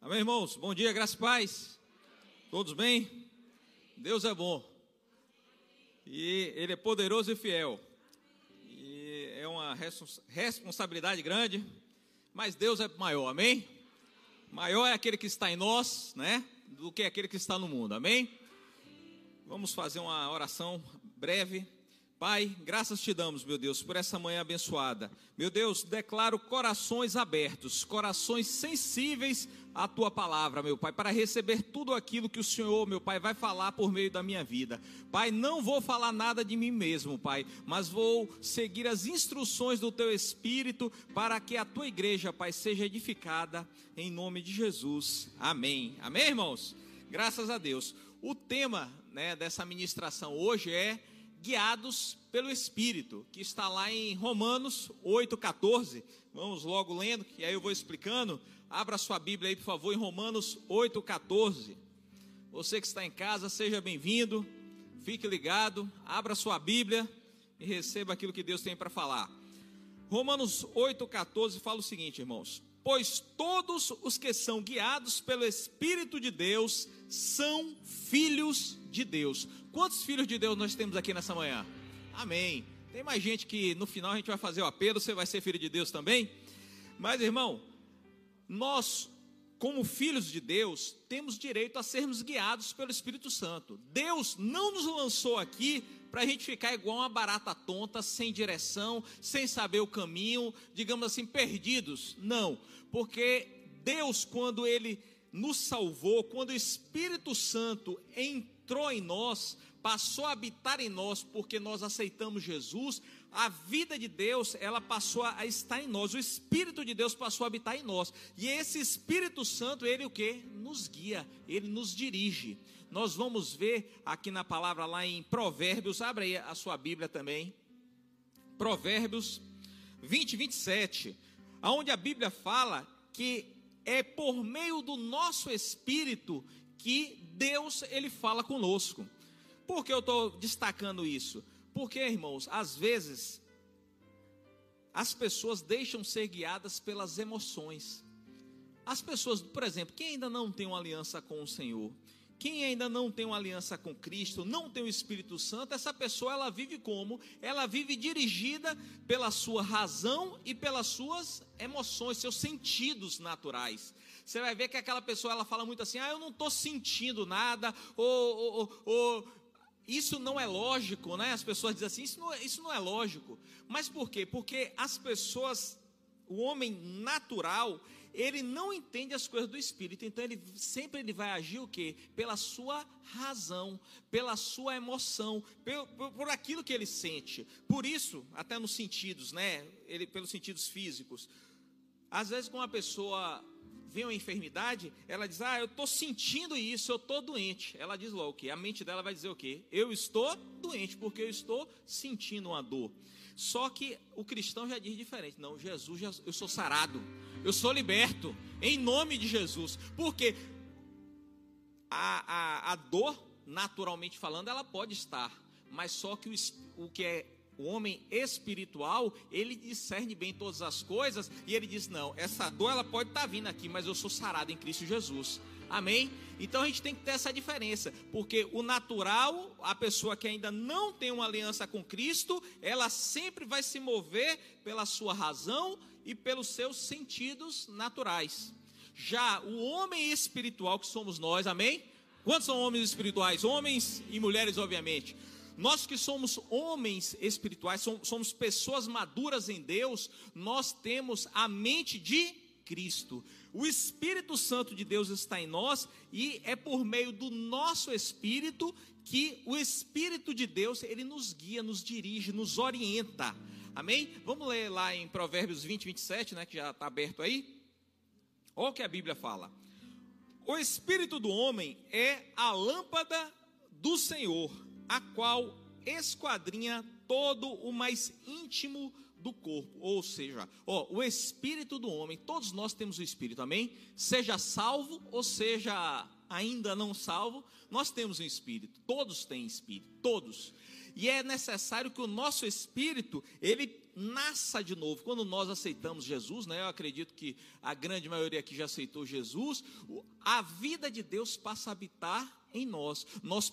Amém, irmãos? Bom dia, graças e paz. Todos bem? Deus é bom. E Ele é poderoso e fiel. E é uma responsabilidade grande, mas Deus é maior, amém? Maior é aquele que está em nós, né? Do que aquele que está no mundo, amém? Vamos fazer uma oração breve. Pai, graças te damos, meu Deus, por essa manhã abençoada. Meu Deus, declaro corações abertos, corações sensíveis à tua palavra, meu Pai, para receber tudo aquilo que o Senhor, meu Pai, vai falar por meio da minha vida. Pai, não vou falar nada de mim mesmo, Pai, mas vou seguir as instruções do teu Espírito para que a tua igreja, Pai, seja edificada em nome de Jesus. Amém. Amém, irmãos? Graças a Deus. O tema né, dessa ministração hoje é guiados pelo Espírito, que está lá em Romanos 8,14. Vamos logo lendo, que aí eu vou explicando. Abra sua Bíblia aí, por favor, em Romanos 8,14. Você que está em casa, seja bem-vindo, fique ligado, abra sua Bíblia e receba aquilo que Deus tem para falar. Romanos 8,14 fala o seguinte, irmãos: Pois todos os que são guiados pelo Espírito de Deus são filhos de Deus. Quantos filhos de Deus nós temos aqui nessa manhã? Amém. Tem mais gente que no final a gente vai fazer o apelo, você vai ser filho de Deus também? Mas, irmão, nós, como filhos de Deus, temos direito a sermos guiados pelo Espírito Santo. Deus não nos lançou aqui para a gente ficar igual uma barata tonta, sem direção, sem saber o caminho, digamos assim, perdidos. Não, porque Deus, quando Ele nos salvou, quando o Espírito Santo entrou em nós, passou a habitar em nós porque nós aceitamos Jesus, a vida de Deus, ela passou a estar em nós, o Espírito de Deus passou a habitar em nós. E esse Espírito Santo, ele o que? Nos guia, ele nos dirige. Nós vamos ver aqui na palavra lá em Provérbios, abre aí a sua Bíblia também. Provérbios 20, 27, aonde a Bíblia fala que é por meio do nosso espírito que Deus ele fala conosco. Por que eu estou destacando isso? Porque, irmãos, às vezes as pessoas deixam ser guiadas pelas emoções. As pessoas, por exemplo, quem ainda não tem uma aliança com o Senhor, quem ainda não tem uma aliança com Cristo, não tem o Espírito Santo, essa pessoa ela vive como? Ela vive dirigida pela sua razão e pelas suas emoções, seus sentidos naturais. Você vai ver que aquela pessoa ela fala muito assim: ah, eu não estou sentindo nada, ou, ou, ou isso não é lógico, né? As pessoas dizem assim, isso não, é, isso não é lógico. Mas por quê? Porque as pessoas, o homem natural, ele não entende as coisas do espírito, então ele sempre ele vai agir o quê? Pela sua razão, pela sua emoção, por, por, por aquilo que ele sente. Por isso, até nos sentidos, né? Ele, pelos sentidos físicos. Às vezes, quando uma pessoa vem uma enfermidade, ela diz: Ah, eu estou sentindo isso, eu estou doente. Ela diz logo o quê? A mente dela vai dizer o quê? Eu estou doente, porque eu estou sentindo uma dor. Só que o cristão já diz diferente: Não, Jesus, eu sou sarado, eu sou liberto, em nome de Jesus. Porque a, a, a dor, naturalmente falando, ela pode estar, mas só que o, o que é o homem espiritual, ele discerne bem todas as coisas e ele diz: Não, essa dor ela pode estar tá vindo aqui, mas eu sou sarado em Cristo Jesus. Amém? Então a gente tem que ter essa diferença, porque o natural, a pessoa que ainda não tem uma aliança com Cristo, ela sempre vai se mover pela sua razão e pelos seus sentidos naturais. Já o homem espiritual que somos nós, amém? Quantos são homens espirituais? Homens e mulheres, obviamente. Nós que somos homens espirituais, somos pessoas maduras em Deus, nós temos a mente de Cristo. O Espírito Santo de Deus está em nós e é por meio do nosso espírito que o Espírito de Deus, ele nos guia, nos dirige, nos orienta. Amém? Vamos ler lá em Provérbios 20, 27, né, que já está aberto aí. Olha o que a Bíblia fala. O espírito do homem é a lâmpada do Senhor a qual esquadrinha todo o mais íntimo do corpo, ou seja, ó, o espírito do homem, todos nós temos o espírito, amém? Seja salvo ou seja ainda não salvo, nós temos um espírito, todos têm espírito, todos. E é necessário que o nosso espírito, ele nasça de novo. Quando nós aceitamos Jesus, né, eu acredito que a grande maioria aqui já aceitou Jesus, a vida de Deus passa a habitar em nós. Nós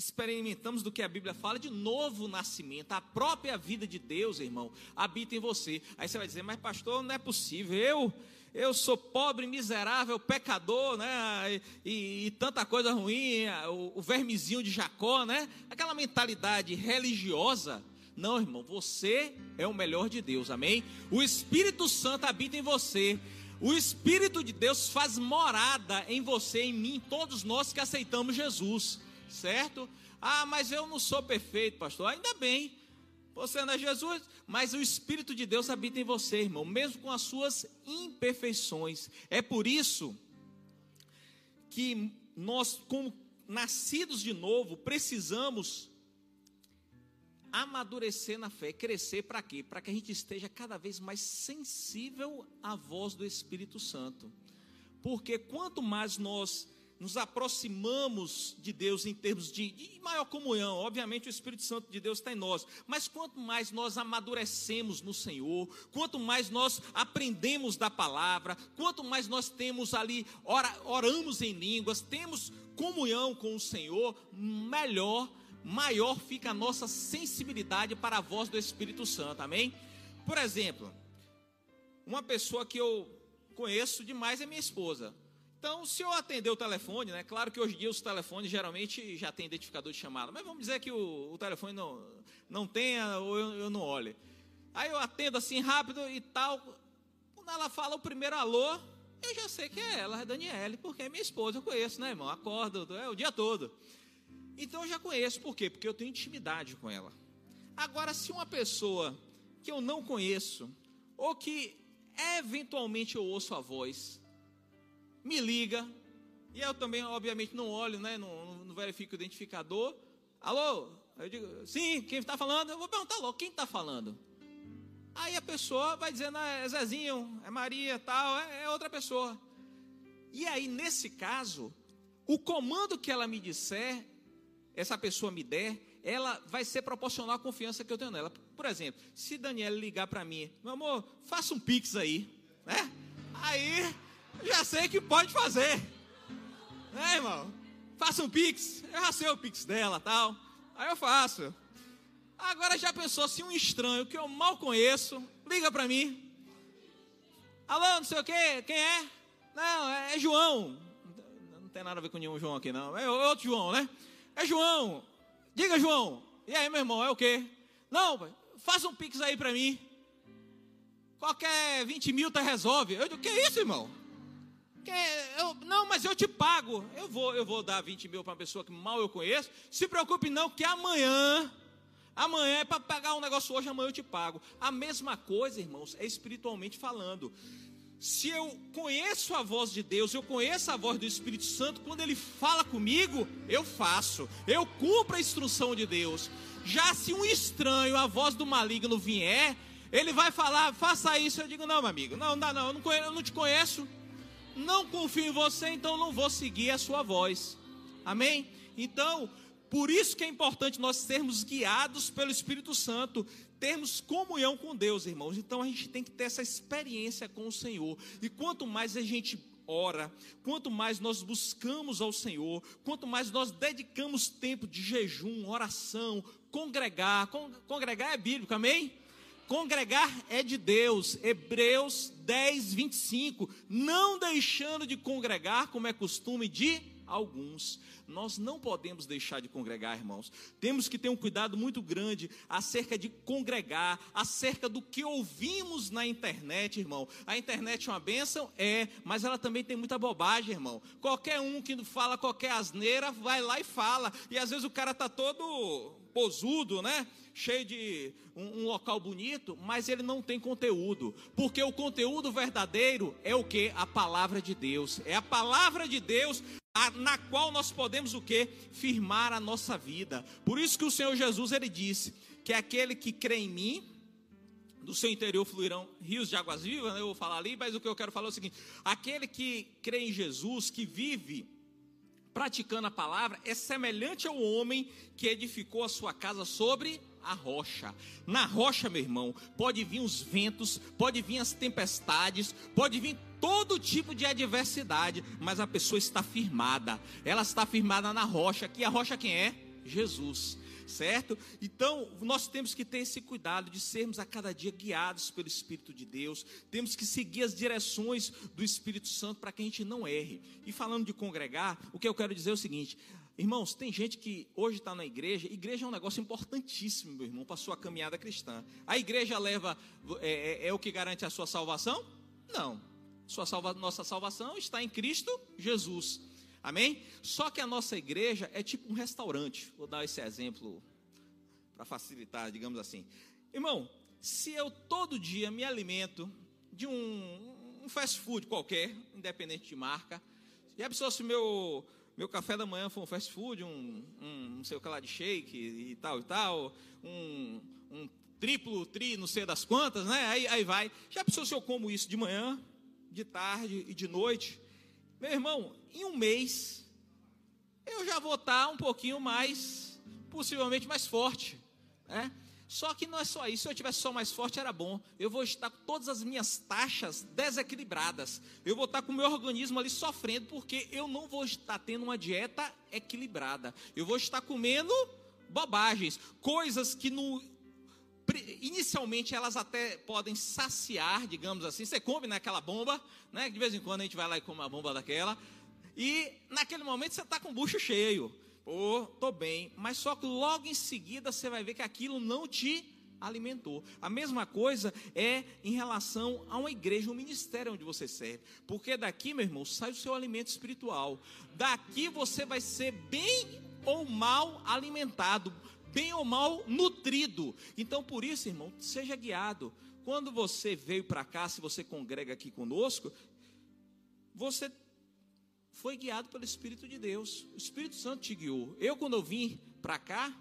experimentamos do que a Bíblia fala de novo nascimento, a própria vida de Deus, irmão, habita em você. Aí você vai dizer, mas pastor, não é possível, eu eu sou pobre, miserável, pecador, né? E, e, tanta coisa ruim, o, o, vermezinho de Jacó, né? Aquela mentalidade religiosa. Não, irmão, você é o melhor de Deus, amém? O Espírito Santo habita em você. O Espírito de Deus faz morada em você, em mim, todos nós que aceitamos Jesus, certo? Ah, mas eu não sou perfeito, pastor. Ainda bem, você não é Jesus, mas o Espírito de Deus habita em você, irmão, mesmo com as suas imperfeições. É por isso que nós, como nascidos de novo, precisamos amadurecer na fé, crescer para quê? Para que a gente esteja cada vez mais sensível à voz do Espírito Santo. Porque quanto mais nós nos aproximamos de Deus em termos de, de, maior comunhão. Obviamente, o Espírito Santo de Deus está em nós. Mas quanto mais nós amadurecemos no Senhor, quanto mais nós aprendemos da palavra, quanto mais nós temos ali, ora, oramos em línguas, temos comunhão com o Senhor, melhor, maior fica a nossa sensibilidade para a voz do Espírito Santo. Amém? Por exemplo, uma pessoa que eu conheço demais é minha esposa. Então, se eu atender o telefone, né? Claro que hoje em dia os telefones geralmente já tem identificador de chamada, mas vamos dizer que o, o telefone não, não tenha ou eu, eu, não olhe. Aí eu atendo assim rápido e tal. Quando ela fala o primeiro alô, eu já sei que é ela, é Daniele, porque é minha esposa, eu conheço, né, irmão? Acorda é, o dia todo. Então eu já conheço, por quê? Porque eu tenho intimidade com ela. Agora, se uma pessoa que eu não conheço, ou que eventualmente eu ouço a voz, me liga, e eu também, obviamente, não olho, né, não, não verifico o identificador. Alô? Eu digo, sim, quem está falando? Eu vou perguntar logo, quem está falando? Aí a pessoa vai dizendo, ah, é Zezinho, é Maria, tal, é, é outra pessoa. E aí, nesse caso, o comando que ela me disser, essa pessoa me der, ela vai ser proporcional à confiança que eu tenho nela. Por exemplo, se Daniela ligar para mim, meu amor, faça um pix aí, né? Aí sei que pode fazer. Né, irmão? Faça um pix. Eu já sei o pix dela tal. Aí eu faço. Agora já pensou se um estranho que eu mal conheço liga para mim? Alô, não sei o quê, quem é? Não, é, é João. Não tem nada a ver com nenhum João aqui, não. É outro João, né? É João. Diga, João. E aí, meu irmão, é o quê? Não, faça um pix aí para mim. Qualquer 20 mil tá resolve. Eu digo, que isso, irmão? Eu, não, mas eu te pago. Eu vou, eu vou dar 20 mil para uma pessoa que mal eu conheço. Se preocupe não, que amanhã, amanhã é para pagar um negócio hoje, amanhã eu te pago. A mesma coisa, irmãos, é espiritualmente falando. Se eu conheço a voz de Deus, eu conheço a voz do Espírito Santo, quando ele fala comigo, eu faço. Eu cumpro a instrução de Deus. Já se um estranho, a voz do maligno vier, ele vai falar, faça isso. Eu digo, não, meu amigo, não, não, não, eu não, conheço, eu não te conheço não confio em você, então não vou seguir a sua voz. Amém? Então, por isso que é importante nós sermos guiados pelo Espírito Santo, termos comunhão com Deus, irmãos. Então a gente tem que ter essa experiência com o Senhor. E quanto mais a gente ora, quanto mais nós buscamos ao Senhor, quanto mais nós dedicamos tempo de jejum, oração, congregar, congregar é bíblico, amém? Congregar é de Deus, Hebreus 10, 25. Não deixando de congregar, como é costume de alguns. Nós não podemos deixar de congregar, irmãos. Temos que ter um cuidado muito grande acerca de congregar, acerca do que ouvimos na internet, irmão. A internet é uma bênção? É, mas ela também tem muita bobagem, irmão. Qualquer um que fala qualquer asneira, vai lá e fala. E às vezes o cara está todo posudo, né? cheio de um, um, local bonito, mas ele não tem conteúdo, porque o conteúdo verdadeiro é o que? A palavra de Deus, é a palavra de Deus na qual nós podemos o que? Firmar a nossa vida. Por isso que o Senhor Jesus ele disse que aquele que crê em mim, do seu interior fluirão rios de águas vivas, né? eu vou falar ali, mas o que eu quero falar é o seguinte: aquele que crê em Jesus, que vive praticando a palavra, é semelhante ao homem que edificou a sua casa sobre a rocha. Na rocha, meu irmão, pode vir os ventos, pode vir as tempestades, pode vir todo tipo de adversidade, mas a pessoa está firmada. Ela está firmada na rocha. Que a rocha quem é? Jesus certo? Então, nós temos que ter esse cuidado de sermos a cada dia guiados pelo Espírito de Deus, temos que seguir as direções do Espírito Santo para que a gente não erre. E falando de congregar, o que eu quero dizer é o seguinte: Irmãos, tem gente que hoje está na igreja, igreja é um negócio importantíssimo, meu irmão, para a sua caminhada cristã. A igreja leva, é, é, é o que garante a sua salvação? Não. Sua salva, nossa salvação está em Cristo Jesus. Amém? Só que a nossa igreja é tipo um restaurante. Vou dar esse exemplo para facilitar, digamos assim. Irmão, se eu todo dia me alimento de um, um fast food qualquer, independente de marca, e a pessoa, se meu, meu café da manhã for um fast food, um, um não sei o que lá de shake e tal e tal, um, um triplo, tri, não sei das quantas, né? Aí, aí vai. Já pensou se eu como isso de manhã, de tarde e de noite? Meu irmão, em um mês, eu já vou estar um pouquinho mais, possivelmente mais forte. Né? Só que não é só isso. Se eu tivesse só mais forte, era bom. Eu vou estar com todas as minhas taxas desequilibradas. Eu vou estar com o meu organismo ali sofrendo, porque eu não vou estar tendo uma dieta equilibrada. Eu vou estar comendo bobagens, coisas que no, inicialmente elas até podem saciar, digamos assim. Você come naquela bomba, né? De vez em quando a gente vai lá e come uma bomba daquela. E naquele momento você está com o bucho cheio. Pô, tô bem. Mas só que logo em seguida você vai ver que aquilo não te alimentou. A mesma coisa é em relação a uma igreja, um ministério onde você serve. Porque daqui, meu irmão, sai o seu alimento espiritual. Daqui você vai ser bem ou mal alimentado bem ou mal nutrido. Então, por isso, irmão, seja guiado. Quando você veio para cá, se você congrega aqui conosco, você foi guiado pelo Espírito de Deus. O Espírito Santo te guiou. Eu, quando eu vim para cá,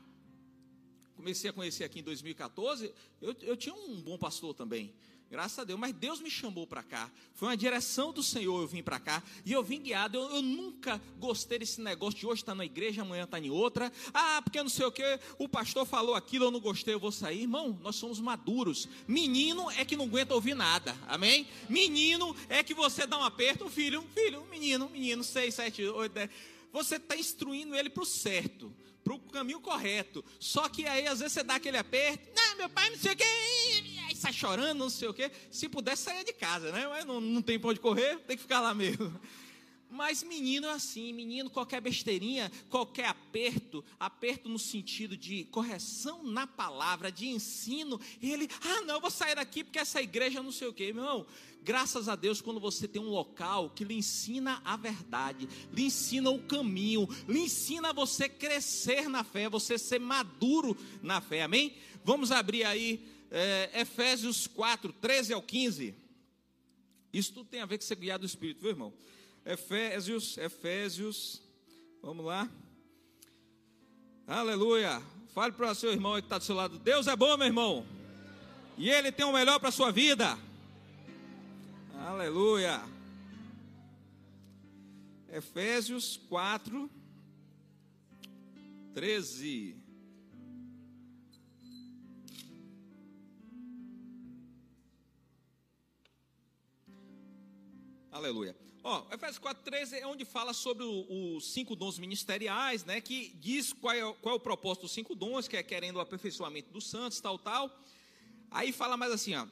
comecei a conhecer aqui em 2014, eu, eu tinha um bom pastor também. Graças a Deus, mas Deus me chamou para cá. Foi uma direção do Senhor eu vim para cá. E eu vim guiado. Eu, eu, nunca gostei desse negócio de hoje estar tá na igreja, amanhã estar tá em outra. Ah, porque não sei o que, o pastor falou aquilo, eu não gostei, eu vou sair. Irmão, nós somos maduros. Menino é que não aguenta ouvir nada. Amém? Menino é que você dá um aperto, filho, filho, menino, menino, seis, sete, oito, dez. Você está instruindo ele para o certo para o caminho correto. Só que aí, às vezes, você dá aquele aperto, não, meu pai não sei o aí sai chorando, não sei o quê. Se pudesse, sair de casa, né? Mas não, não tem para onde correr, tem que ficar lá mesmo. Mas menino é assim, menino, qualquer besteirinha, qualquer aperto, aperto no sentido de correção na palavra, de ensino, ele, ah, não, eu vou sair daqui porque essa igreja não sei o quê, meu irmão. Graças a Deus, quando você tem um local que lhe ensina a verdade, lhe ensina o caminho, lhe ensina você crescer na fé, você ser maduro na fé, amém? Vamos abrir aí é, Efésios 4, 13 ao 15. Isso tudo tem a ver com ser guiado do Espírito, viu, irmão? Efésios, Efésios, vamos lá. Aleluia. Fale para o seu irmão que está do seu lado. Deus é bom, meu irmão. E Ele tem o melhor para a sua vida. Aleluia. Efésios 4, 13. Aleluia. Ó, Efésios 4,13 é onde fala sobre os cinco dons ministeriais, né? Que diz qual é, qual é o propósito dos cinco dons, que é querendo o aperfeiçoamento dos santos, tal, tal. Aí fala mais assim, ó.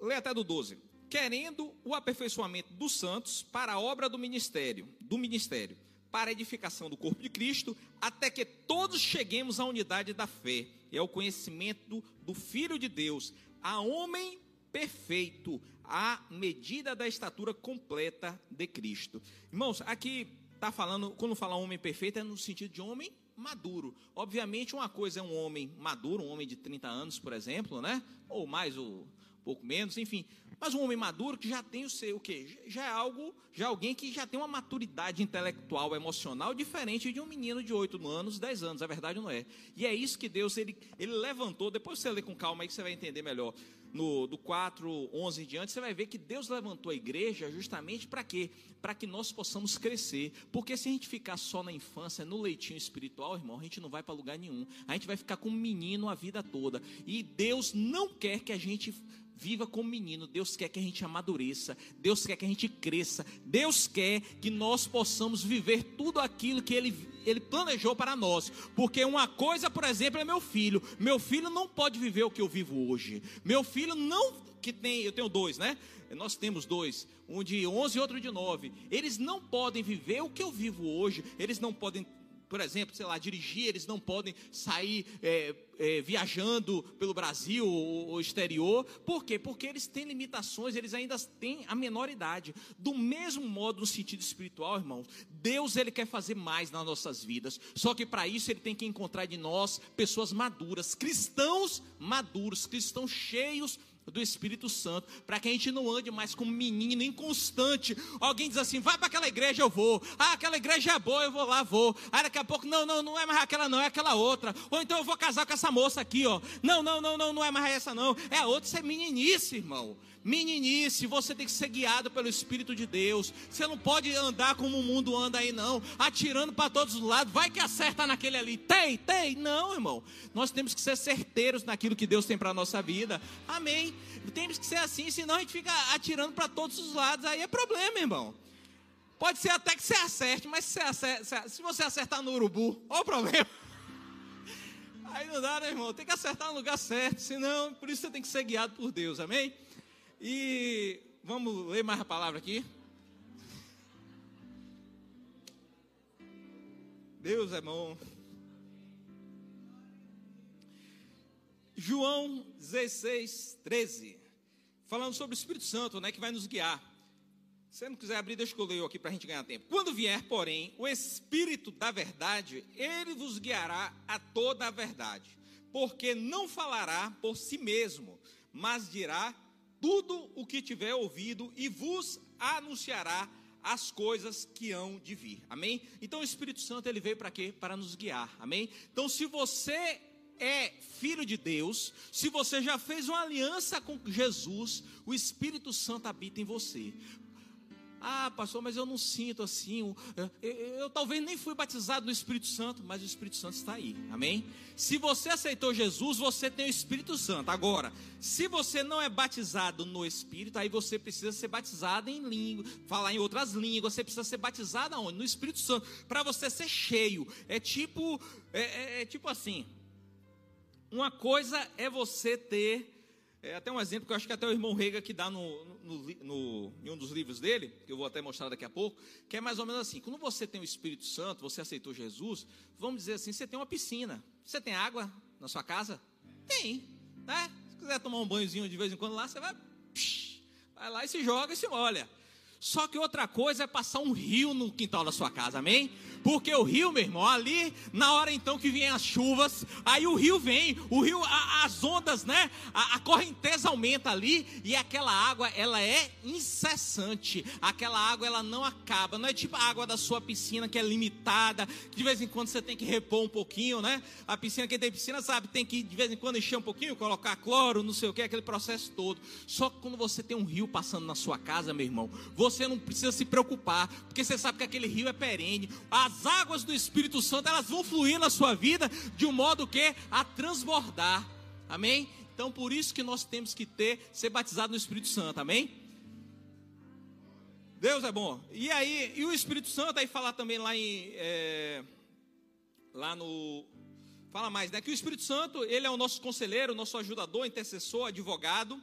Lê até do 12. Querendo o aperfeiçoamento dos santos para a obra do ministério, do ministério, para a edificação do corpo de Cristo, até que todos cheguemos à unidade da fé e ao conhecimento do Filho de Deus, a homem perfeito, à medida da estatura completa de Cristo. Irmãos, aqui está falando, quando fala homem perfeito, é no sentido de homem maduro. Obviamente, uma coisa é um homem maduro, um homem de 30 anos, por exemplo, né? Ou mais, ou pouco menos, enfim. Mas um homem maduro que já tem o seu, o quê? Já é algo, já é alguém que já tem uma maturidade intelectual, emocional diferente de um menino de 8 anos, 10 anos, a verdade não é. E é isso que Deus ele, ele levantou, depois você lê com calma aí que você vai entender melhor. No, do 4, 11 em diante, você vai ver que Deus levantou a igreja justamente para quê? Para que nós possamos crescer. Porque se a gente ficar só na infância, no leitinho espiritual, irmão, a gente não vai para lugar nenhum. A gente vai ficar com menino a vida toda. E Deus não quer que a gente viva como menino. Deus quer que a gente amadureça. Deus quer que a gente cresça. Deus quer que nós possamos viver tudo aquilo que Ele, Ele planejou para nós. Porque uma coisa, por exemplo, é meu filho. Meu filho não pode viver o que eu vivo hoje. Meu filho não. Que tem, eu tenho dois, né? Nós temos dois, um de 11 e outro de 9. Eles não podem viver o que eu vivo hoje. Eles não podem por exemplo, sei lá, dirigir, eles não podem sair é, é, viajando pelo Brasil ou, ou, exterior. Por quê? Porque eles têm limitações, eles ainda têm a menor idade. Do mesmo modo, no sentido espiritual, irmãos, Deus ele quer fazer mais nas nossas vidas. Só que para isso ele tem que encontrar de nós pessoas maduras, cristãos maduros, cristãos cheios do Espírito Santo, para que a gente não ande mais como menino inconstante. Alguém diz assim: vai para aquela igreja, eu vou. Ah, aquela igreja é boa, eu vou lá, vou. Aí daqui a pouco, não, não, não é mais aquela, não, é aquela outra. Ou então eu vou casar com essa moça aqui, ó. Não, não, não, não, não é mais essa, não. É a outra, isso é meninice, irmão. Meninice, você tem que ser guiado pelo Espírito de Deus. Você não pode andar como o mundo anda aí, não, atirando para todos os lados. Vai que acerta naquele ali. Tem, tem. Não, irmão. Nós temos que ser certeiros naquilo que Deus tem para a nossa vida. Amém. Temos que ser assim, senão a gente fica atirando para todos os lados. Aí é problema, irmão. Pode ser até que você acerte, mas se, acerta, se você acertar no urubu, olha o problema. Aí não dá, né, irmão? Tem que acertar no lugar certo, senão, por isso você tem que ser guiado por Deus, amém? E vamos ler mais a palavra aqui. Deus é bom. João 16, 13. Falando sobre o Espírito Santo, né, que vai nos guiar. Se não quiser abrir, deixa que eu leio aqui para a gente ganhar tempo. Quando vier, porém, o Espírito da verdade, ele vos guiará a toda a verdade. Porque não falará por si mesmo, mas dirá tudo o que tiver ouvido e vos anunciará as coisas que hão de vir. Amém? Então o Espírito Santo ele veio para quê? Para nos guiar. Amém? Então se você é filho de Deus, se você já fez uma aliança com Jesus, o Espírito Santo habita em você. Ah, pastor, mas eu não sinto assim. Eu, eu, eu, talvez nem fui batizado no Espírito Santo, mas o Espírito Santo está aí. Amém? Se você aceitou Jesus, você tem o Espírito Santo. Agora, se você não é batizado no Espírito, aí você precisa ser batizado em língua, falar em outras línguas. Você precisa ser batizado aonde? No Espírito Santo, para você ser cheio. É tipo, é, é, é tipo assim. Uma coisa é você ter é até um exemplo que eu acho que até o irmão Rega que dá no, no, no, em um dos livros dele, que eu vou até mostrar daqui a pouco, que é mais ou menos assim: quando você tem o Espírito Santo, você aceitou Jesus, vamos dizer assim, você tem uma piscina. Você tem água na sua casa? Tem, né? Se quiser tomar um banhozinho de vez em quando lá, você vai, psh, vai lá e se joga e se molha. Só que outra coisa é passar um rio no quintal da sua casa, amém? Porque o rio, meu irmão, ali, na hora então que vem as chuvas, aí o rio vem, o rio, a, as ondas, né? A, a, correnteza aumenta ali e aquela água, ela é incessante. Aquela água, ela não acaba. Não é tipo a água da sua piscina que é limitada, que de vez em quando você tem que repor um pouquinho, né? A piscina, quem tem piscina sabe, tem que de vez em quando encher um pouquinho, colocar cloro, não sei o que, aquele processo todo. Só que quando você tem um rio passando na sua casa, meu irmão, você não precisa se preocupar, porque você sabe que aquele rio é perene. As águas do Espírito Santo, elas vão fluir na sua vida de um modo que a transbordar. Amém? Então, por isso que nós temos que ter, ser batizado no Espírito Santo. Amém? Deus é bom. E aí, e o Espírito Santo, aí falar também lá em. É, lá no. Fala mais, né? Que o Espírito Santo, ele é o nosso conselheiro, nosso ajudador, intercessor, advogado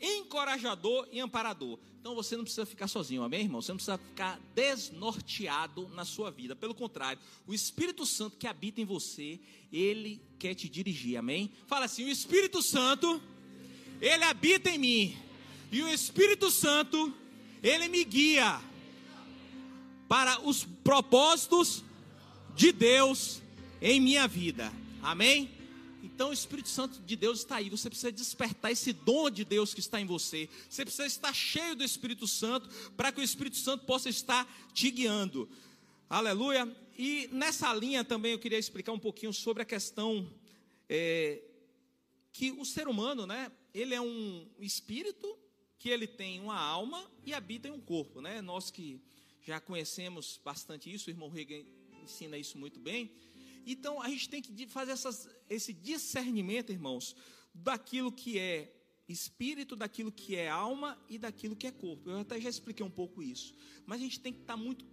encorajador e amparador. Então você não precisa ficar sozinho, amém, irmão? Você não precisa ficar desnorteado na sua vida. Pelo contrário, o Espírito Santo que habita em você, ele quer te dirigir, amém? Fala assim: o Espírito Santo, ele habita em mim, e o Espírito Santo, ele me guia para os propósitos de Deus em minha vida, amém? Então o Espírito Santo de Deus está aí. Você precisa despertar esse dom de Deus que está em você. Você precisa estar cheio do Espírito Santo para que o Espírito Santo possa estar te guiando. Aleluia. E nessa linha também eu queria explicar um pouquinho sobre a questão é, que o ser humano, né? ele é um espírito que ele tem uma alma e habita em um corpo, né? Nós que já conhecemos bastante isso, o irmão Reagan ensina isso muito bem. Então a gente tem que fazer essas, esse discernimento, irmãos, daquilo que é espírito, daquilo que é alma e daquilo que é corpo. Eu até já expliquei um pouco isso. Mas a gente tem que estar muito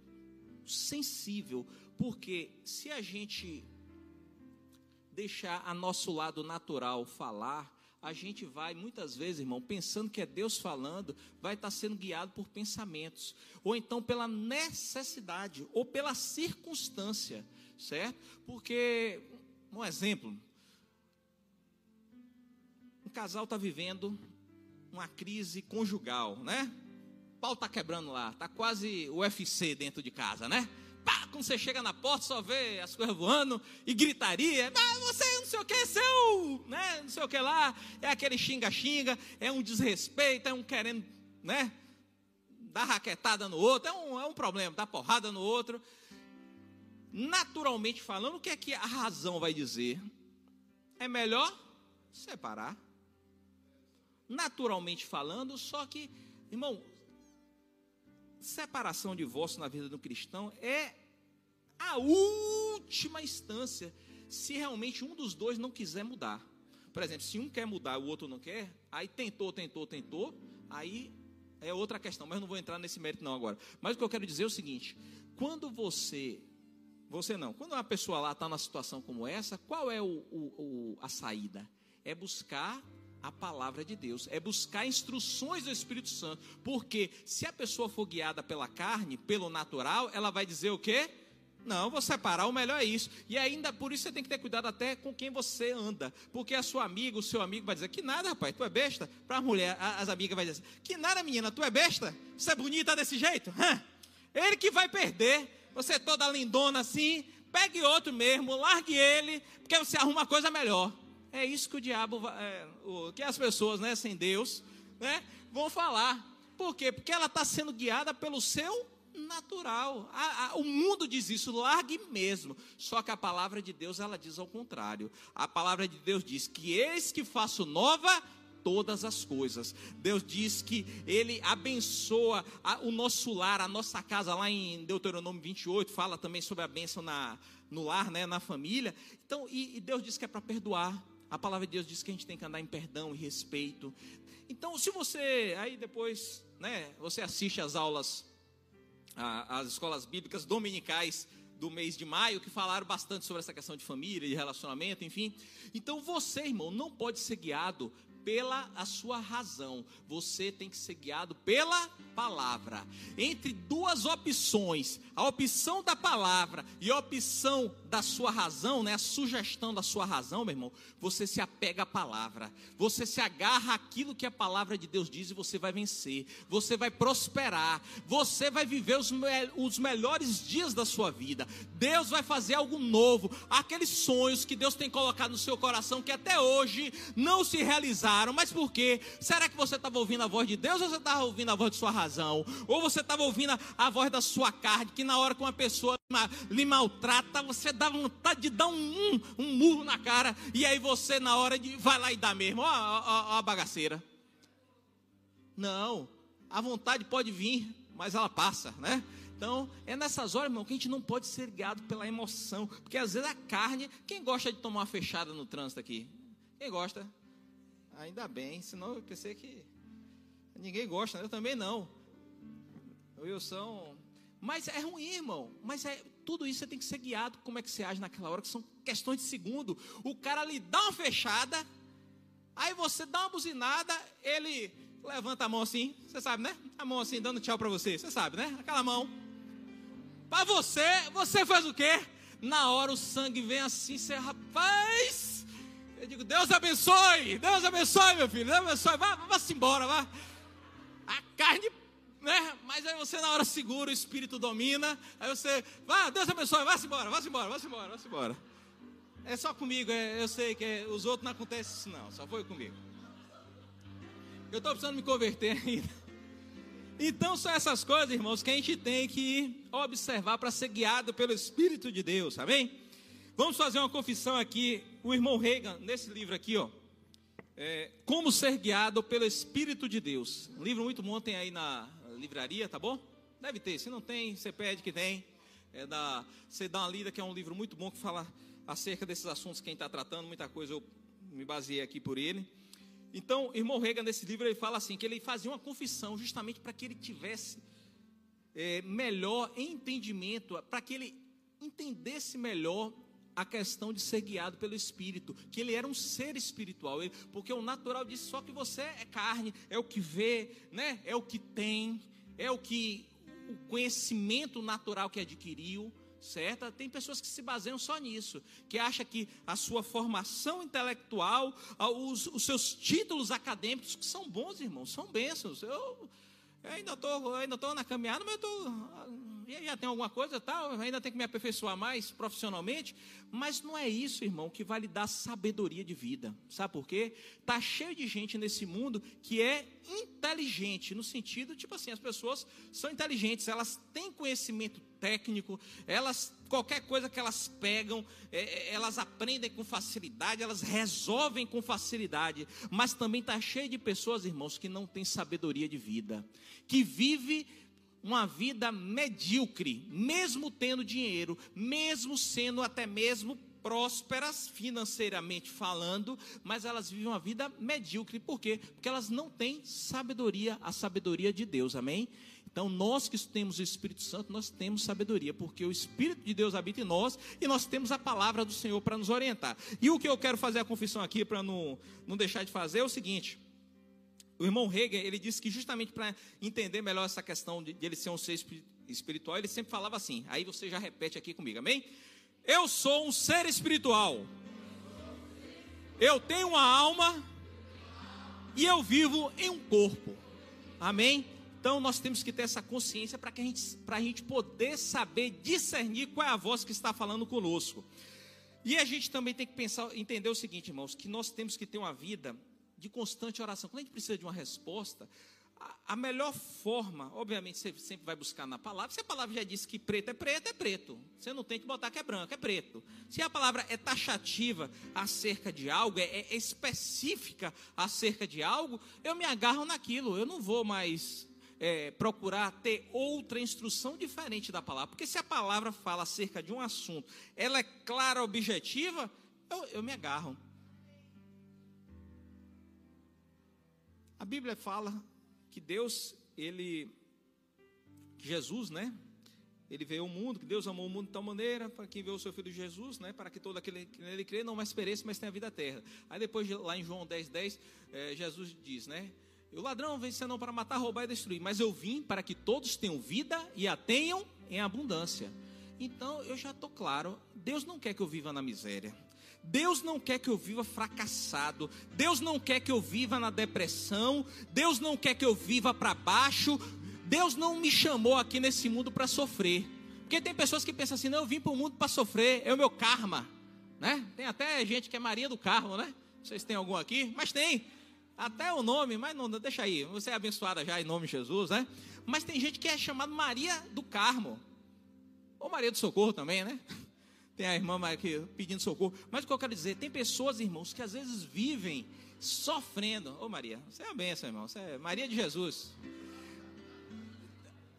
sensível, porque se a gente deixar a nosso lado natural falar, a gente vai, muitas vezes, irmão, pensando que é Deus falando, vai estar sendo guiado por pensamentos, ou então pela necessidade, ou pela circunstância, certo? Porque, um exemplo, um casal está vivendo uma crise conjugal, né? O pau está quebrando lá, está quase o UFC dentro de casa, né? Pá, quando você chega na porta, só vê as coisas voando e gritaria. Ah, você não sei o que, seu, né? Não sei o que lá. É aquele xinga-xinga, é um desrespeito, é um querendo, né? Dar raquetada no outro, é um, é um problema, dar porrada no outro. Naturalmente falando, o que é que a razão vai dizer? É melhor separar. Naturalmente falando, só que, irmão, separação, divórcio na vida do cristão é a última instância, se realmente um dos dois não quiser mudar. Por exemplo, se um quer mudar e o outro não quer, aí tentou, tentou, tentou, aí é outra questão, mas não vou entrar nesse mérito não agora. Mas o que eu quero dizer é o seguinte: quando você, você não, quando uma pessoa lá está numa situação como essa, qual é o, o, o, a saída? É buscar a palavra de Deus, é buscar instruções do Espírito Santo, porque se a pessoa for guiada pela carne, pelo natural, ela vai dizer o quê? Não, vou separar, o melhor é isso. E ainda por isso você tem que ter cuidado até com quem você anda. Porque a sua amiga, o seu amigo vai dizer, que nada, rapaz, tu é besta. Para a mulher, as amigas vai dizer, que nada, menina, tu é besta? Você é bonita desse jeito? Hã? Ele que vai perder. Você toda lindona assim, pegue outro mesmo, largue ele, porque você arruma uma coisa melhor. É isso que o diabo, é, o, que as pessoas, né, sem Deus, né, vão falar. Por quê? Porque ela está sendo guiada pelo seu natural. A, a, o mundo diz isso, largue mesmo. Só que a palavra de Deus, ela diz ao contrário. A palavra de Deus diz que eis que faço nova todas as coisas. Deus diz que Ele abençoa a, o nosso lar, a nossa casa, lá em Deuteronômio 28, fala também sobre a bênção na, no lar, né, na família. Então, e, e Deus diz que é para perdoar. A palavra de Deus diz que a gente tem que andar em perdão e respeito. Então, se você aí depois, né, você assiste às aulas, às escolas bíblicas dominicais do mês de maio, que falaram bastante sobre essa questão de família, de relacionamento, enfim. Então, você, irmão, não pode ser guiado pela a sua razão. Você tem que ser guiado pela palavra. Entre duas opções, a opção da palavra e a opção da sua razão, né, a sugestão da sua razão, meu irmão, você se apega à palavra. Você se agarra àquilo que a palavra de Deus diz e você vai vencer. Você vai prosperar. Você vai viver os, me os melhores dias da sua vida. Deus vai fazer algo novo. Aqueles sonhos que Deus tem colocado no seu coração que até hoje não se realizaram. Mas por quê? Será que você estava ouvindo a voz de Deus ou você estava ouvindo a voz de sua razão? Ou você estava ouvindo a, voz da sua carne, que na hora que uma pessoa lhe maltrata, você dá vontade de dar um, um, um murro na cara, e aí você, na hora de. vai lá e dá mesmo, ó, ó, ó a bagaceira. Não, a vontade pode vir, mas ela passa, né? Então, é nessas horas, irmão, que a gente não pode ser guiado pela emoção. Porque às vezes a carne. Quem gosta de tomar uma fechada no trânsito aqui? Quem gosta? Ainda bem, senão eu pensei que. Ninguém gosta, eu também não. Wilson. Mas é ruim, irmão. Mas é, tudo isso você tem que ser guiado. Como é que você age naquela hora? Que são questões de segundo. O cara lhe dá uma fechada. Aí você dá uma buzinada. Ele levanta a mão assim. Você sabe, né? A mão assim, dando tchau para você. Você sabe, né? Aquela mão. Para você, você faz o quê? Na hora o sangue vem assim. Você, rapaz. Eu digo, Deus abençoe. Deus abençoe, meu filho. Deus abençoe. Vá, vá-se embora, vá. A carne né? Mas aí você na hora segura, o espírito domina, aí você, vá, Deus abençoe, vá-se embora, vá-se embora, vá-se embora, vá-se embora. É só comigo, é, eu sei que é, os outros não acontece isso não, só foi comigo. Eu estou precisando me converter ainda. Então são essas coisas, irmãos, que a gente tem que observar para ser guiado pelo Espírito de Deus, amém? Vamos fazer uma confissão aqui. O irmão Reagan, nesse livro aqui, ó, é, Como Ser Guiado pelo Espírito de Deus. Um livro muito bom, tem aí na livraria, tá bom? Deve ter, se não tem, você pede que tem. É da, você dá uma lida, que é um livro muito bom que fala acerca desses assuntos que quem está tratando, muita coisa eu me baseei aqui por ele. Então, irmão Rega, nesse livro, ele fala assim, que ele fazia uma confissão justamente para que ele tivesse é, melhor entendimento, para que ele entendesse melhor a questão de ser guiado pelo Espírito, que ele era um ser espiritual, porque o natural diz só que você é carne, é o que vê, né? é o que tem, é o que o conhecimento natural que adquiriu, certo? Tem pessoas que se baseiam só nisso, que acha que a sua formação intelectual, os, os seus títulos acadêmicos, que são bons, irmãos, são bênçãos. Eu, eu ainda estou ainda tô na caminhada, mas eu estou já tem alguma coisa, tal, ainda tem que me aperfeiçoar mais profissionalmente, mas não é isso, irmão, que vai lhe dar sabedoria de vida. Sabe por quê? Tá cheio de gente nesse mundo que é inteligente no sentido, tipo assim, as pessoas são inteligentes, elas têm conhecimento técnico, elas qualquer coisa que elas pegam, é, é elas aprendem com facilidade, elas resolvem com facilidade, mas também está cheio de pessoas, irmãos, que não têm sabedoria de vida, que vive uma vida medíocre, mesmo tendo dinheiro, mesmo sendo até mesmo prósperas financeiramente falando, mas elas vivem uma vida medíocre. Por quê? Porque elas não têm sabedoria, a sabedoria de Deus. Amém? Então, nós que temos o Espírito Santo, nós temos sabedoria, porque o Espírito de Deus habita em nós e nós temos a palavra do Senhor para nos orientar. E o que eu quero fazer a confissão aqui, para não, não deixar de fazer, é o seguinte: o irmão Hegel, ele disse que justamente para entender melhor essa questão de, de ele ser um ser espiritual, ele sempre falava assim. Aí você já repete aqui comigo, amém? Eu sou um ser espiritual. Eu tenho uma alma e eu vivo em um corpo. Amém? Então nós temos que ter essa consciência para que a gente, para a gente poder saber discernir qual é a voz que está falando conosco. E a gente também tem que pensar, entender o seguinte, irmãos, que nós temos que ter uma vida de constante oração. Quando a gente precisa de uma resposta, a, a, melhor forma, obviamente, você sempre vai buscar na palavra. Se a palavra já disse que preto é preto, é preto. Você não tem que botar que é branco, é preto. Se a palavra é taxativa acerca de algo, é, é específica acerca de algo, eu me agarro naquilo. Eu não vou mais é, procurar ter outra instrução diferente da palavra. Porque se a palavra fala acerca de um assunto, ela é clara, objetiva, eu, eu me agarro. A Bíblia fala que Deus, ele, que Jesus, né? Ele veio ao mundo, que Deus amou o mundo de tal maneira, para quem enviou o seu filho Jesus, né? Para que todo aquele que nele crê não mais pereça, mas tenha vida eterna. Aí depois, lá em João 10, 10, é, Jesus diz, né? O ladrão vem senão para matar, roubar e destruir, mas eu vim para que todos tenham vida e a tenham em abundância. Então eu já estou claro, Deus não quer que eu viva na miséria. Deus não quer que eu viva fracassado. Deus não quer que eu viva na depressão. Deus não quer que eu viva para baixo. Deus não me chamou aqui nesse mundo para sofrer. Porque tem pessoas que pensam assim: não, eu vim para o mundo para sofrer, é o meu karma. Né? Tem até gente que é Maria do Carmo, né? Não sei se tem algum aqui, mas tem. Até o nome, mas não, deixa aí. Você é abençoada já em nome de Jesus, né? Mas tem gente que é chamada Maria do Carmo. Ou Maria do Socorro também, né? Tem a irmã aqui pedindo socorro. Mas o que eu quero dizer, tem pessoas, irmãos, que às vezes vivem sofrendo. Ô Maria, você é a benção, irmão. Você é Maria de Jesus.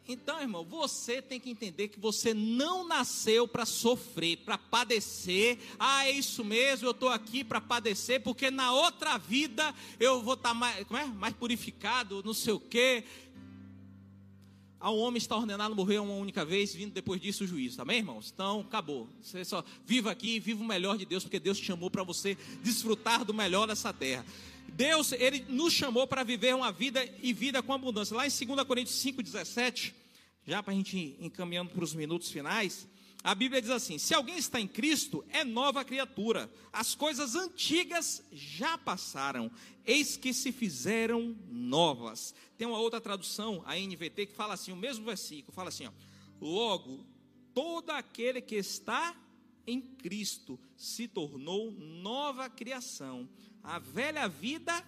Então, irmão, você tem que entender que você não nasceu para sofrer, para padecer. Ah, é isso mesmo, eu estou aqui para padecer, porque na outra vida eu vou estar tá mais, como é? mais purificado, não sei o quê ao homem está ordenado morrer uma única vez, vindo depois disso o juízo, tá irmãos? Então, acabou. Você só viva aqui, viva o melhor de Deus, porque Deus te chamou para você desfrutar do melhor dessa terra. Deus, Ele nos chamou para viver uma vida e vida com abundância. Lá em 2 Coríntios 5, 17, já para a gente ir encaminhando para os minutos finais, a Bíblia diz assim: se alguém está em Cristo, é nova criatura. As coisas antigas já passaram, eis que se fizeram novas. Tem uma outra tradução, a NVT, que fala assim, o mesmo versículo, fala assim: ó, logo, todo aquele que está em Cristo se tornou nova criação. A velha vida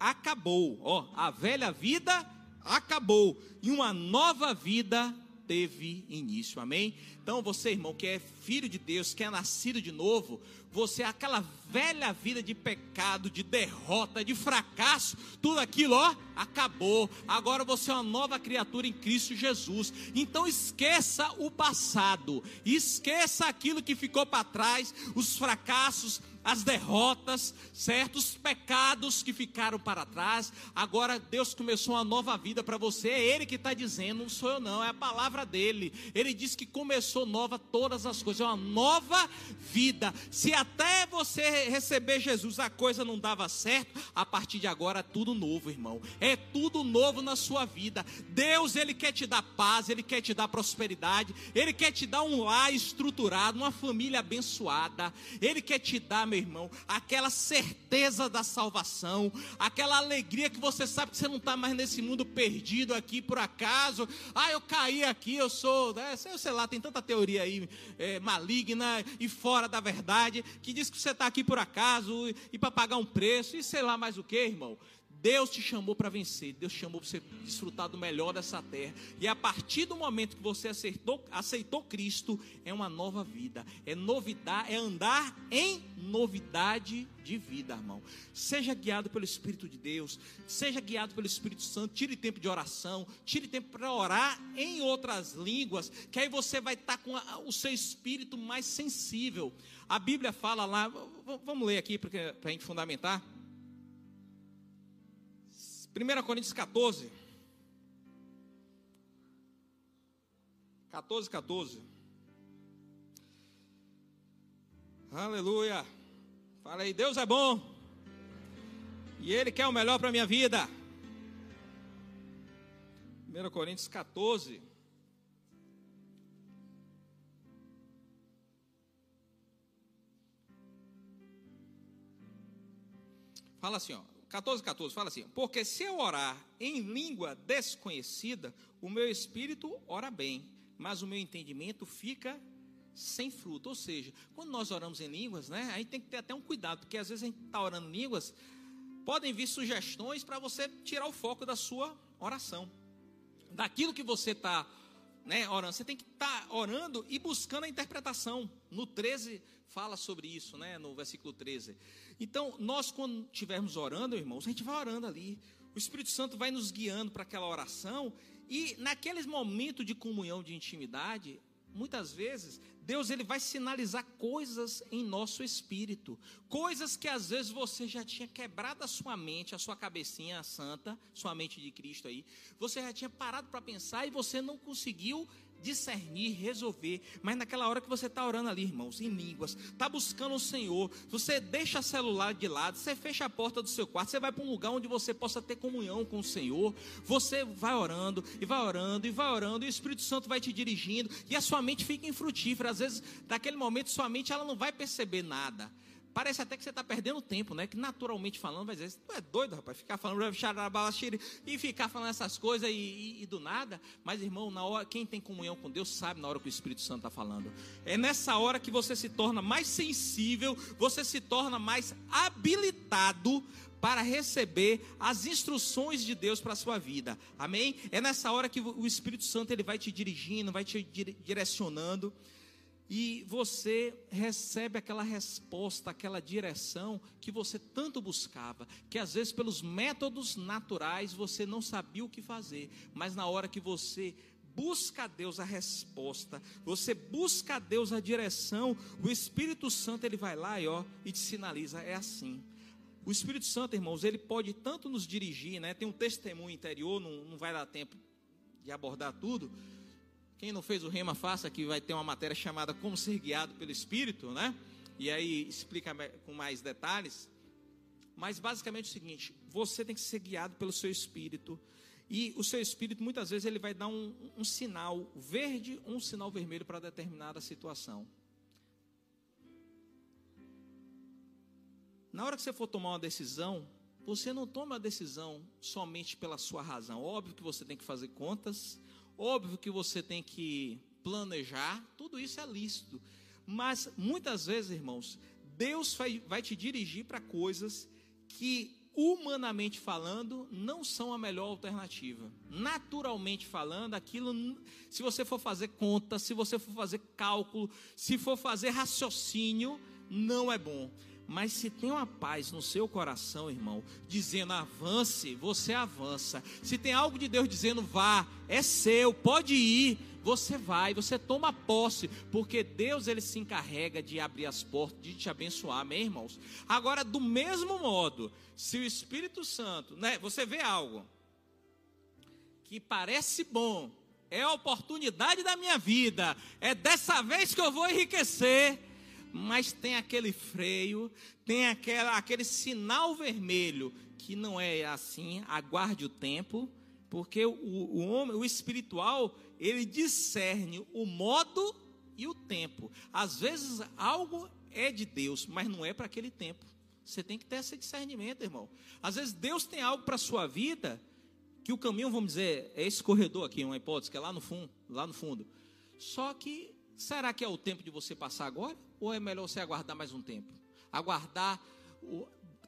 acabou, ó, a velha vida acabou e uma nova vida teve início. Amém? Então, você, irmão, que é filho de Deus, que é nascido de novo, você, aquela velha vida de pecado, de derrota, de fracasso, tudo aquilo, ó, acabou. Agora você é uma nova criatura em Cristo Jesus. Então esqueça o passado, esqueça aquilo que ficou para trás, os fracassos, as derrotas, certos pecados que ficaram para trás. Agora Deus começou uma nova vida para você. É Ele que está dizendo, não sou eu não, é a palavra dele. Ele diz que começou nova todas as coisas, é uma nova vida. Se até você receber Jesus a coisa não dava certo, a partir de agora é tudo novo, irmão. É tudo novo na sua vida. Deus ele quer te dar paz, ele quer te dar prosperidade, ele quer te dar um lar estruturado, uma família abençoada. Ele quer te dar meu irmão, aquela certeza da salvação, aquela alegria que você sabe que você não está mais nesse mundo perdido aqui por acaso. Ah, eu caí aqui, eu sou, né, sei lá, tem tanta teoria aí é, maligna e fora da verdade que diz que você está aqui por acaso e, e para pagar um preço e sei lá mais o que, irmão. Deus te chamou para vencer, Deus te chamou para você desfrutar do melhor dessa terra. E a partir do momento que você aceitou, aceitou Cristo, é uma nova vida, é novidade, é andar em novidade de vida, irmão. Seja guiado pelo Espírito de Deus, seja guiado pelo Espírito Santo. Tire tempo de oração, tire tempo para orar em outras línguas, que aí você vai estar com a, o seu espírito mais sensível. A Bíblia fala lá, vamos ler aqui para a gente fundamentar. 1 Coríntios 14. 14, 14. Aleluia. Fala aí, Deus é bom. E Ele quer o melhor para a minha vida. 1 Coríntios 14. Fala assim, ó. 14, 14, fala assim: Porque se eu orar em língua desconhecida, o meu espírito ora bem, mas o meu entendimento fica sem fruto. Ou seja, quando nós oramos em línguas, né, a gente tem que ter até um cuidado, porque às vezes a gente está orando em línguas, podem vir sugestões para você tirar o foco da sua oração, daquilo que você está né, orando. Você tem que estar tá orando e buscando a interpretação. No 13 fala sobre isso, né, no versículo 13. Então, nós quando estivermos orando, irmãos, a gente vai orando ali. O Espírito Santo vai nos guiando para aquela oração e naqueles momentos de comunhão, de intimidade, muitas vezes Deus ele vai sinalizar coisas em nosso espírito, coisas que às vezes você já tinha quebrado a sua mente, a sua cabecinha santa, sua mente de Cristo aí, você já tinha parado para pensar e você não conseguiu discernir, resolver. Mas naquela hora que você está orando ali, irmãos, em línguas, está buscando o Senhor, você deixa o celular de lado, você fecha a porta do seu quarto, você vai para um lugar onde você possa ter comunhão com o Senhor. Você vai orando e vai orando e vai orando, e o Espírito Santo vai te dirigindo, e a sua mente fica infrutífera. Às vezes, naquele momento, sua mente ela não vai perceber nada. Parece até que você está perdendo tempo, né? Que naturalmente falando, vai dizer, tu é doido, rapaz, ficar falando e ficar falando essas coisas e, e, e, do nada. Mas, irmão, na hora, quem tem comunhão com Deus sabe na hora que o Espírito Santo está falando. É nessa hora que você se torna mais sensível, você se torna mais habilitado para receber as instruções de Deus para a sua vida. Amém? É nessa hora que o Espírito Santo ele vai te dirigindo, vai te direcionando e você recebe aquela resposta, aquela direção que você tanto buscava, que às vezes pelos métodos naturais você não sabia o que fazer, mas na hora que você busca a Deus a resposta, você busca a Deus a direção, o Espírito Santo ele vai lá e ó e te sinaliza, é assim. O Espírito Santo, irmãos, ele pode tanto nos dirigir, né? Tem um testemunho interior, não, não vai dar tempo de abordar tudo, quem não fez o rema, faça, que vai ter uma matéria chamada Como Ser Guiado pelo Espírito, né? E aí explica com mais detalhes. Mas basicamente é o seguinte: você tem que ser guiado pelo seu espírito. E o seu espírito, muitas vezes, ele vai dar um, um sinal verde um sinal vermelho para determinada situação. Na hora que você for tomar uma decisão, você não toma a decisão somente pela sua razão. Óbvio que você tem que fazer contas, Óbvio que você tem que planejar, tudo isso é lícito. Mas muitas vezes, irmãos, Deus vai, te dirigir para coisas que humanamente falando, não são a melhor alternativa. Naturalmente falando, aquilo, se você for fazer conta, se você for fazer cálculo, se for fazer raciocínio, não é bom. Mas se tem uma paz no seu coração, irmão, dizendo avance, você avança. Se tem algo de Deus dizendo vá, é seu, pode ir, você vai, você toma posse, porque Deus ele se encarrega de abrir as portas, de te abençoar, amém, irmãos? Agora, do mesmo modo, se o Espírito Santo, né, você vê algo que parece bom, é a oportunidade da minha vida, é dessa vez que eu vou enriquecer mas tem aquele freio, tem aquela, aquele sinal vermelho que não é assim, aguarde o tempo, porque o, o homem, o espiritual, ele discerne o modo e o tempo. Às vezes algo é de Deus, mas não é para aquele tempo. Você tem que ter esse discernimento, irmão. Às vezes Deus tem algo para a sua vida que o caminho, vamos dizer, é esse corredor aqui, uma hipótese, que é lá no fundo, lá no fundo. Só que será que é o tempo de você passar agora? Ou é melhor você aguardar mais um tempo? Aguardar o,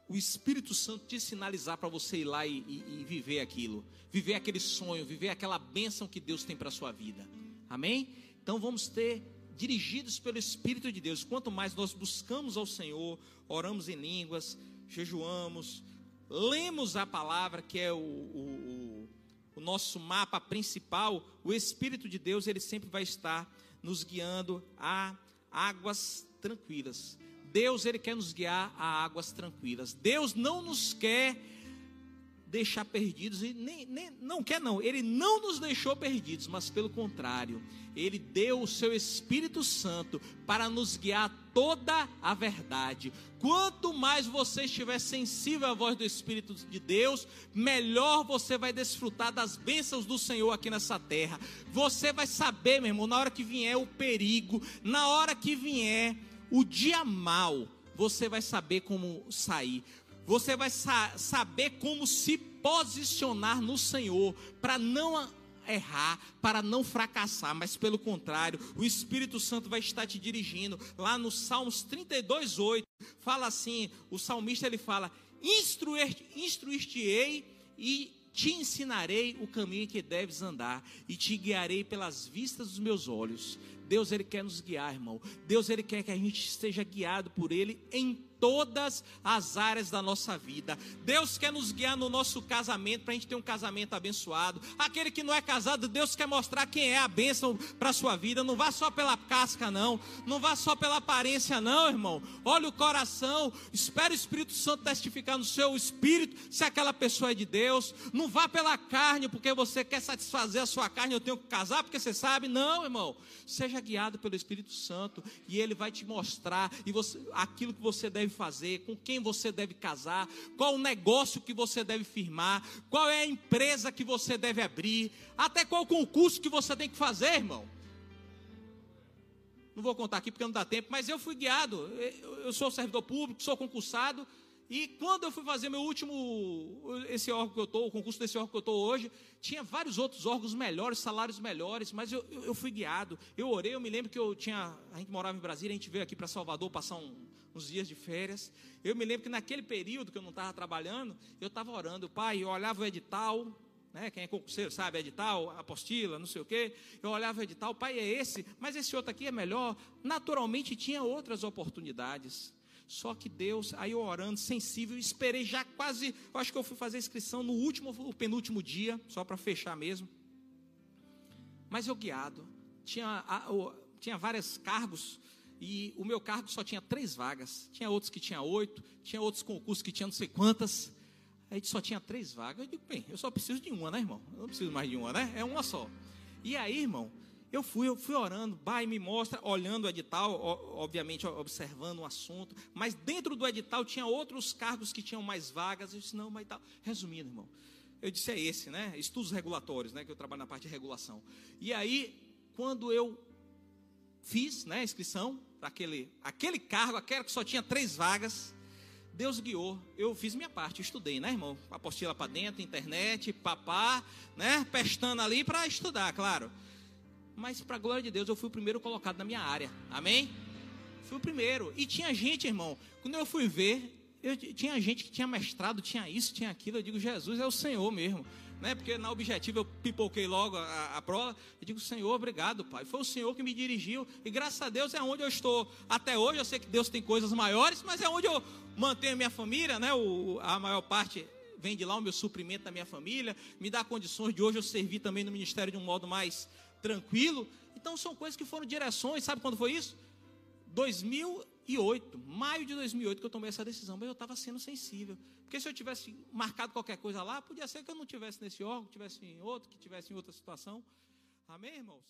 o Espírito Santo te sinalizar para você ir lá e, e, e, viver aquilo, viver aquele sonho, viver aquela bênção que Deus tem para a sua vida. Amém? Então vamos ter dirigidos pelo Espírito de Deus. Quanto mais nós buscamos ao Senhor, oramos em línguas, jejuamos, lemos a palavra que é o, o, o nosso mapa principal, o Espírito de Deus ele sempre vai estar nos guiando a águas tranquilas. Deus, Ele quer nos guiar a águas tranquilas. Deus não nos quer deixar perdidos, e nem, nem, não quer não, Ele não nos deixou perdidos, mas pelo contrário, Ele deu o Seu Espírito Santo para nos guiar toda a verdade. Quanto mais você estiver sensível à voz do Espírito de Deus, melhor você vai desfrutar das bênçãos do Senhor aqui nessa terra. Você vai saber, meu irmão, na hora que vier o perigo, na hora que vier o dia mal, você vai saber como sair você vai sa saber como se posicionar no Senhor para não errar, para não fracassar, mas pelo contrário, o Espírito Santo vai estar te dirigindo. Lá no Salmos 32, 8, fala assim: o salmista ele fala: Instruir-te-ei e te ensinarei o caminho que deves andar, e te guiarei pelas vistas dos meus olhos. Deus ele quer nos guiar, irmão. Deus ele quer que a gente esteja guiado por ele em todas as áreas da nossa vida. Deus quer nos guiar no nosso casamento, para a gente ter um casamento abençoado. Aquele que não é casado, Deus quer mostrar quem é a bênção para a sua vida. Não vá só pela casca, não. Não vá só pela aparência, não, irmão. Olha o coração. Espere o Espírito Santo testificar no seu espírito se aquela pessoa é de Deus. Não vá pela carne, porque você quer satisfazer a sua carne. Eu tenho que casar porque você sabe. Não, irmão. Seja guiado pelo Espírito Santo e ele vai te mostrar e você, aquilo que você deve fazer, com quem você deve casar, qual o negócio que você deve firmar, qual é a empresa que você deve abrir, até qual concurso que você tem que fazer, irmão. Não vou contar aqui porque não dá tempo, mas eu fui guiado. Eu sou servidor público, sou concursado. E quando eu fui fazer meu último, esse órgão que eu estou, o concurso desse órgão que eu estou hoje, tinha vários outros órgãos melhores, salários melhores, mas eu, eu, fui guiado. Eu orei, eu me lembro que eu tinha, a gente morava em Brasília, a gente veio aqui para Salvador passar um, uns dias de férias. Eu me lembro que naquele período que eu não estava trabalhando, eu estava orando, pai, eu olhava o edital, né, quem é concurseiro sabe, edital, apostila, não sei o quê. Eu olhava o edital, pai, é esse, mas esse outro aqui é melhor. Naturalmente tinha outras oportunidades. Só que Deus, aí eu orando, sensível, esperei já quase, eu acho que eu fui fazer a inscrição no último, o penúltimo dia, só para fechar mesmo. Mas eu guiado, tinha, tinha vários cargos, e o meu cargo só tinha três vagas. Tinha outros que tinha oito, tinha outros concursos que tinha não sei quantas. Aí só tinha três vagas. Eu digo, bem, eu só preciso de uma, né, irmão? Eu não preciso mais de uma, né? É uma só. E aí, irmão, eu fui, eu fui orando, pai, me mostra, olhando o edital, obviamente observando o assunto, mas dentro do edital tinha outros cargos que tinham mais vagas. Eu disse, não, mas tal. Resumindo, irmão, eu disse, é esse, né? Estudos regulatórios, né? Que eu trabalho na parte de regulação. E aí, quando eu fiz, né, a inscrição para aquele, aquele cargo, aquele que só tinha três vagas, Deus guiou. Eu fiz minha parte, estudei, né, irmão? Apostila para dentro, internet, papá, né? Pestando ali para estudar, claro. Mas, para a glória de Deus, eu fui o primeiro colocado na minha área. Amém? Fui o primeiro. E tinha gente, irmão, quando eu fui ver, eu, tinha gente que tinha mestrado, tinha isso, tinha aquilo. Eu digo, Jesus é o Senhor mesmo. Né? Porque na objetiva eu pipoquei logo a, a prova. Eu digo, Senhor, obrigado, Pai. Foi o Senhor que me dirigiu. E graças a Deus é onde eu estou até hoje. Eu sei que Deus tem coisas maiores, mas é onde eu mantenho minha família. Né? O, a maior parte vem de lá, o meu suprimento da minha família. Me dá condições de hoje eu servir também no ministério de um modo mais tranquilo. Então são coisas que foram direções. Sabe quando foi isso? 2000 2008, maio de 2008, que eu tomei essa decisão, mas eu estava sendo sensível. Porque se eu tivesse marcado qualquer coisa lá, podia ser que eu não tivesse nesse órgão, tivesse em outro, que tivesse em outra situação. Amém, irmãos?